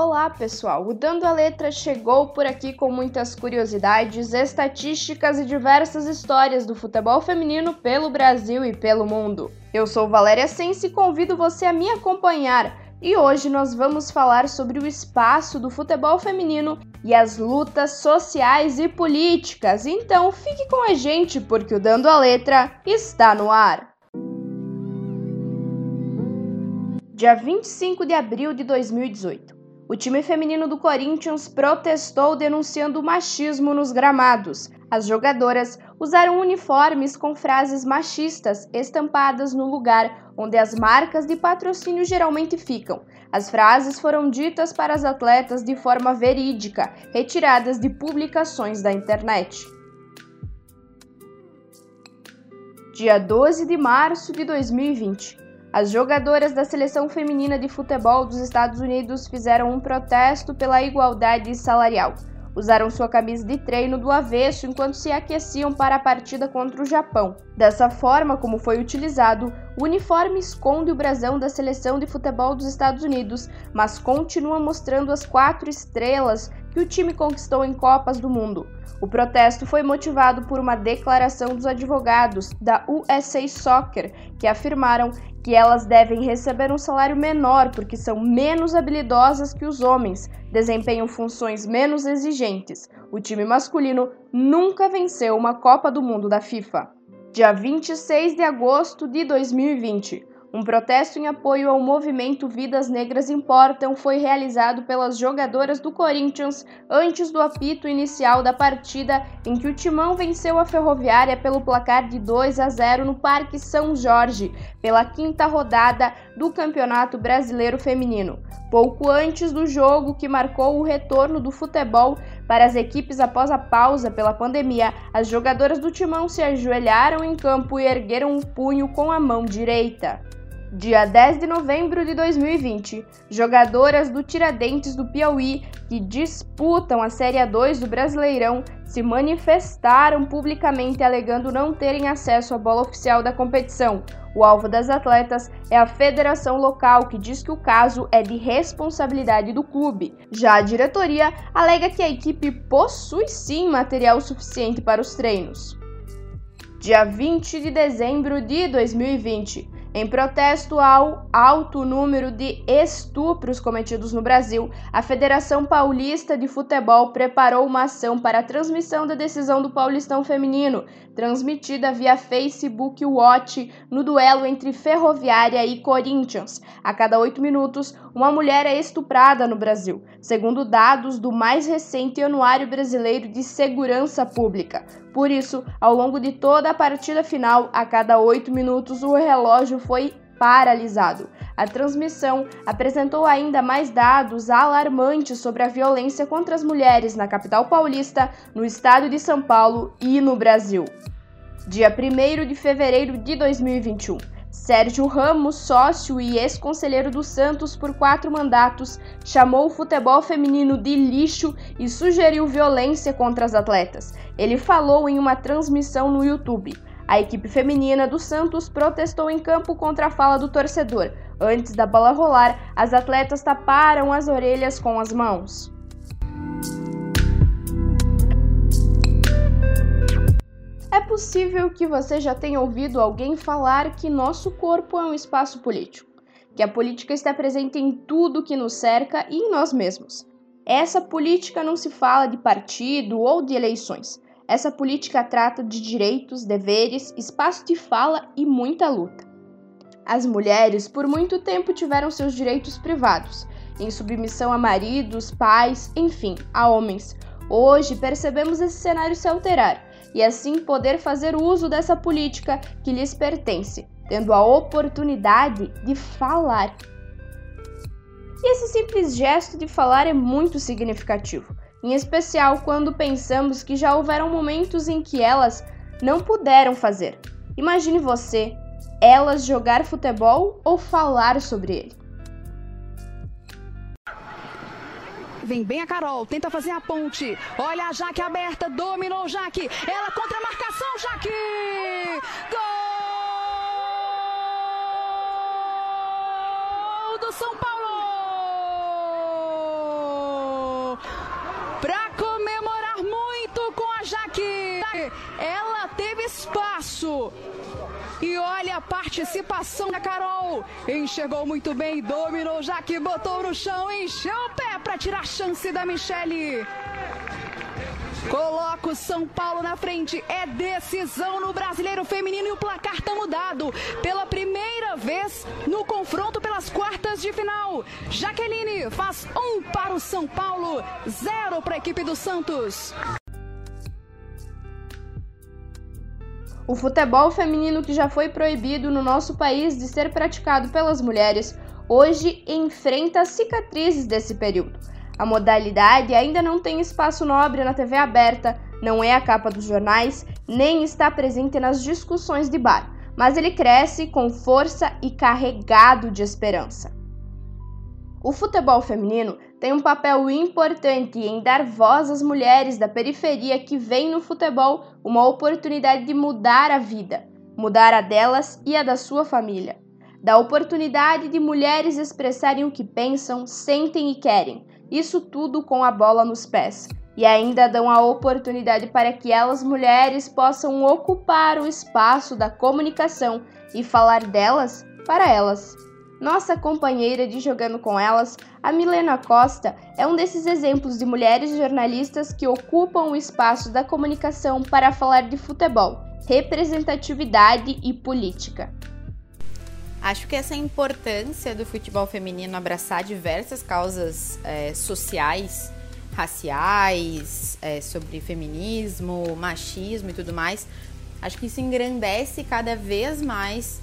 Olá, pessoal! O Dando a Letra chegou por aqui com muitas curiosidades, estatísticas e diversas histórias do futebol feminino pelo Brasil e pelo mundo. Eu sou Valéria Sense e convido você a me acompanhar. E hoje nós vamos falar sobre o espaço do futebol feminino e as lutas sociais e políticas. Então fique com a gente porque o Dando a Letra está no ar. Dia 25 de abril de 2018. O time feminino do Corinthians protestou denunciando o machismo nos gramados. As jogadoras usaram uniformes com frases machistas estampadas no lugar onde as marcas de patrocínio geralmente ficam. As frases foram ditas para as atletas de forma verídica, retiradas de publicações da internet. Dia 12 de março de 2020. As jogadoras da seleção feminina de futebol dos Estados Unidos fizeram um protesto pela igualdade salarial. Usaram sua camisa de treino do avesso enquanto se aqueciam para a partida contra o Japão. Dessa forma como foi utilizado, o uniforme esconde o brasão da seleção de futebol dos Estados Unidos, mas continua mostrando as quatro estrelas que o time conquistou em Copas do Mundo. O protesto foi motivado por uma declaração dos advogados da USA Soccer, que afirmaram que elas devem receber um salário menor porque são menos habilidosas que os homens, desempenham funções menos exigentes. O time masculino nunca venceu uma Copa do Mundo da FIFA. Dia 26 de agosto de 2020. Um protesto em apoio ao movimento Vidas Negras Importam foi realizado pelas jogadoras do Corinthians antes do apito inicial da partida em que o Timão venceu a Ferroviária pelo placar de 2 a 0 no Parque São Jorge, pela quinta rodada do Campeonato Brasileiro Feminino. Pouco antes do jogo que marcou o retorno do futebol para as equipes após a pausa pela pandemia, as jogadoras do Timão se ajoelharam em campo e ergueram o punho com a mão direita. Dia 10 de novembro de 2020, jogadoras do Tiradentes do Piauí, que disputam a Série A2 do Brasileirão, se manifestaram publicamente alegando não terem acesso à bola oficial da competição. O alvo das atletas é a federação local, que diz que o caso é de responsabilidade do clube. Já a diretoria alega que a equipe possui sim material suficiente para os treinos. Dia 20 de dezembro de 2020, em protesto ao alto número de estupros cometidos no Brasil, a Federação Paulista de Futebol preparou uma ação para a transmissão da decisão do Paulistão Feminino, transmitida via Facebook Watch no duelo entre Ferroviária e Corinthians. A cada oito minutos, uma mulher é estuprada no Brasil, segundo dados do mais recente Anuário Brasileiro de Segurança Pública. Por isso, ao longo de toda a partida final, a cada oito minutos, o relógio foi paralisado. A transmissão apresentou ainda mais dados alarmantes sobre a violência contra as mulheres na capital paulista, no estado de São Paulo e no Brasil. Dia 1 de fevereiro de 2021. Sérgio Ramos, sócio e ex-conselheiro do Santos por quatro mandatos, chamou o futebol feminino de lixo e sugeriu violência contra as atletas. Ele falou em uma transmissão no YouTube. A equipe feminina do Santos protestou em campo contra a fala do torcedor. Antes da bola rolar, as atletas taparam as orelhas com as mãos. Possível que você já tenha ouvido alguém falar que nosso corpo é um espaço político, que a política está presente em tudo que nos cerca e em nós mesmos. Essa política não se fala de partido ou de eleições. Essa política trata de direitos, deveres, espaço de fala e muita luta. As mulheres por muito tempo tiveram seus direitos privados, em submissão a maridos, pais, enfim, a homens. Hoje percebemos esse cenário se alterar e assim poder fazer uso dessa política que lhes pertence, tendo a oportunidade de falar. E esse simples gesto de falar é muito significativo, em especial quando pensamos que já houveram momentos em que elas não puderam fazer. Imagine você, elas jogar futebol ou falar sobre ele. Vem bem a Carol, tenta fazer a ponte. Olha a Jaque aberta, dominou o Jaque. Ela contra a marcação, Jaque! Gol do São Paulo! Pra comemorar muito com a Jaque. Ela teve espaço. E olha a participação da Carol. Enxergou muito bem, dominou, o Jaque, botou no chão, encheu o pé tirar a chance da Michele. Coloca o São Paulo na frente. É decisão no Brasileiro Feminino e o placar tá mudado. Pela primeira vez no confronto pelas quartas de final. Jaqueline faz um para o São Paulo, zero para a equipe do Santos. O futebol feminino que já foi proibido no nosso país de ser praticado pelas mulheres, hoje enfrenta cicatrizes desse período. A modalidade ainda não tem espaço nobre na TV aberta, não é a capa dos jornais, nem está presente nas discussões de bar, mas ele cresce com força e carregado de esperança. O futebol feminino tem um papel importante em dar voz às mulheres da periferia que veem no futebol uma oportunidade de mudar a vida, mudar a delas e a da sua família. Da oportunidade de mulheres expressarem o que pensam, sentem e querem, isso tudo com a bola nos pés. E ainda dão a oportunidade para que elas, mulheres, possam ocupar o espaço da comunicação e falar delas para elas. Nossa companheira de Jogando com Elas, a Milena Costa, é um desses exemplos de mulheres jornalistas que ocupam o espaço da comunicação para falar de futebol, representatividade e política. Acho que essa importância do futebol feminino abraçar diversas causas é, sociais, raciais, é, sobre feminismo, machismo e tudo mais, acho que isso engrandece cada vez mais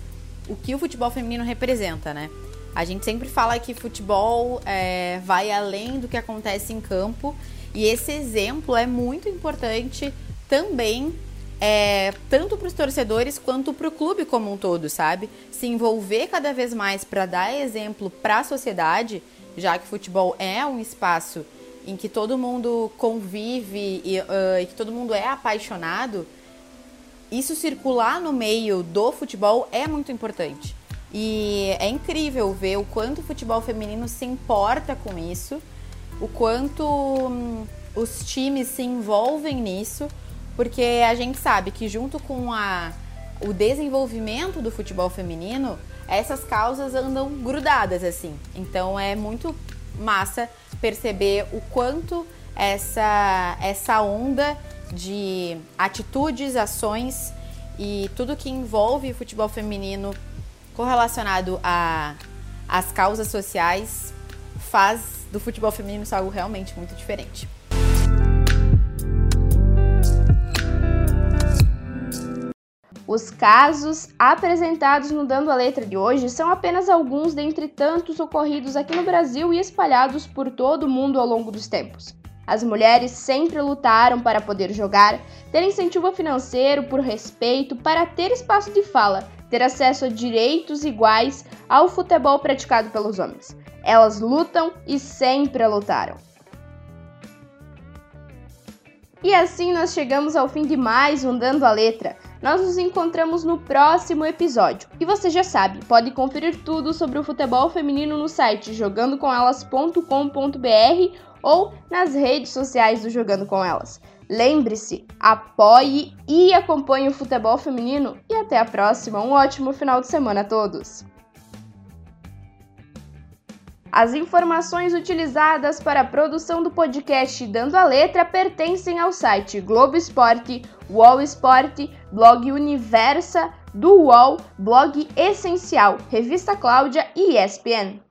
o que o futebol feminino representa, né? A gente sempre fala que futebol é, vai além do que acontece em campo e esse exemplo é muito importante também é, tanto para os torcedores quanto para o clube como um todo, sabe? Se envolver cada vez mais para dar exemplo para a sociedade, já que futebol é um espaço em que todo mundo convive e, uh, e que todo mundo é apaixonado, isso circular no meio do futebol é muito importante. E é incrível ver o quanto o futebol feminino se importa com isso, o quanto hum, os times se envolvem nisso porque a gente sabe que junto com a, o desenvolvimento do futebol feminino, essas causas andam grudadas assim. Então é muito massa perceber o quanto essa essa onda de atitudes, ações e tudo que envolve o futebol feminino correlacionado a as causas sociais faz do futebol feminino algo realmente muito diferente. Os casos apresentados no Dando a Letra de hoje são apenas alguns dentre tantos ocorridos aqui no Brasil e espalhados por todo o mundo ao longo dos tempos. As mulheres sempre lutaram para poder jogar, ter incentivo financeiro, por respeito, para ter espaço de fala, ter acesso a direitos iguais ao futebol praticado pelos homens. Elas lutam e sempre lutaram. E assim nós chegamos ao fim de mais um Dando a Letra. Nós nos encontramos no próximo episódio. E você já sabe, pode conferir tudo sobre o futebol feminino no site jogandocomelas.com.br ou nas redes sociais do Jogando com Elas. Lembre-se, apoie e acompanhe o futebol feminino e até a próxima. Um ótimo final de semana a todos! As informações utilizadas para a produção do podcast Dando a Letra pertencem ao site Globo Esporte, UOL Esporte, blog Universa, do UOL, blog Essencial, Revista Cláudia e ESPN.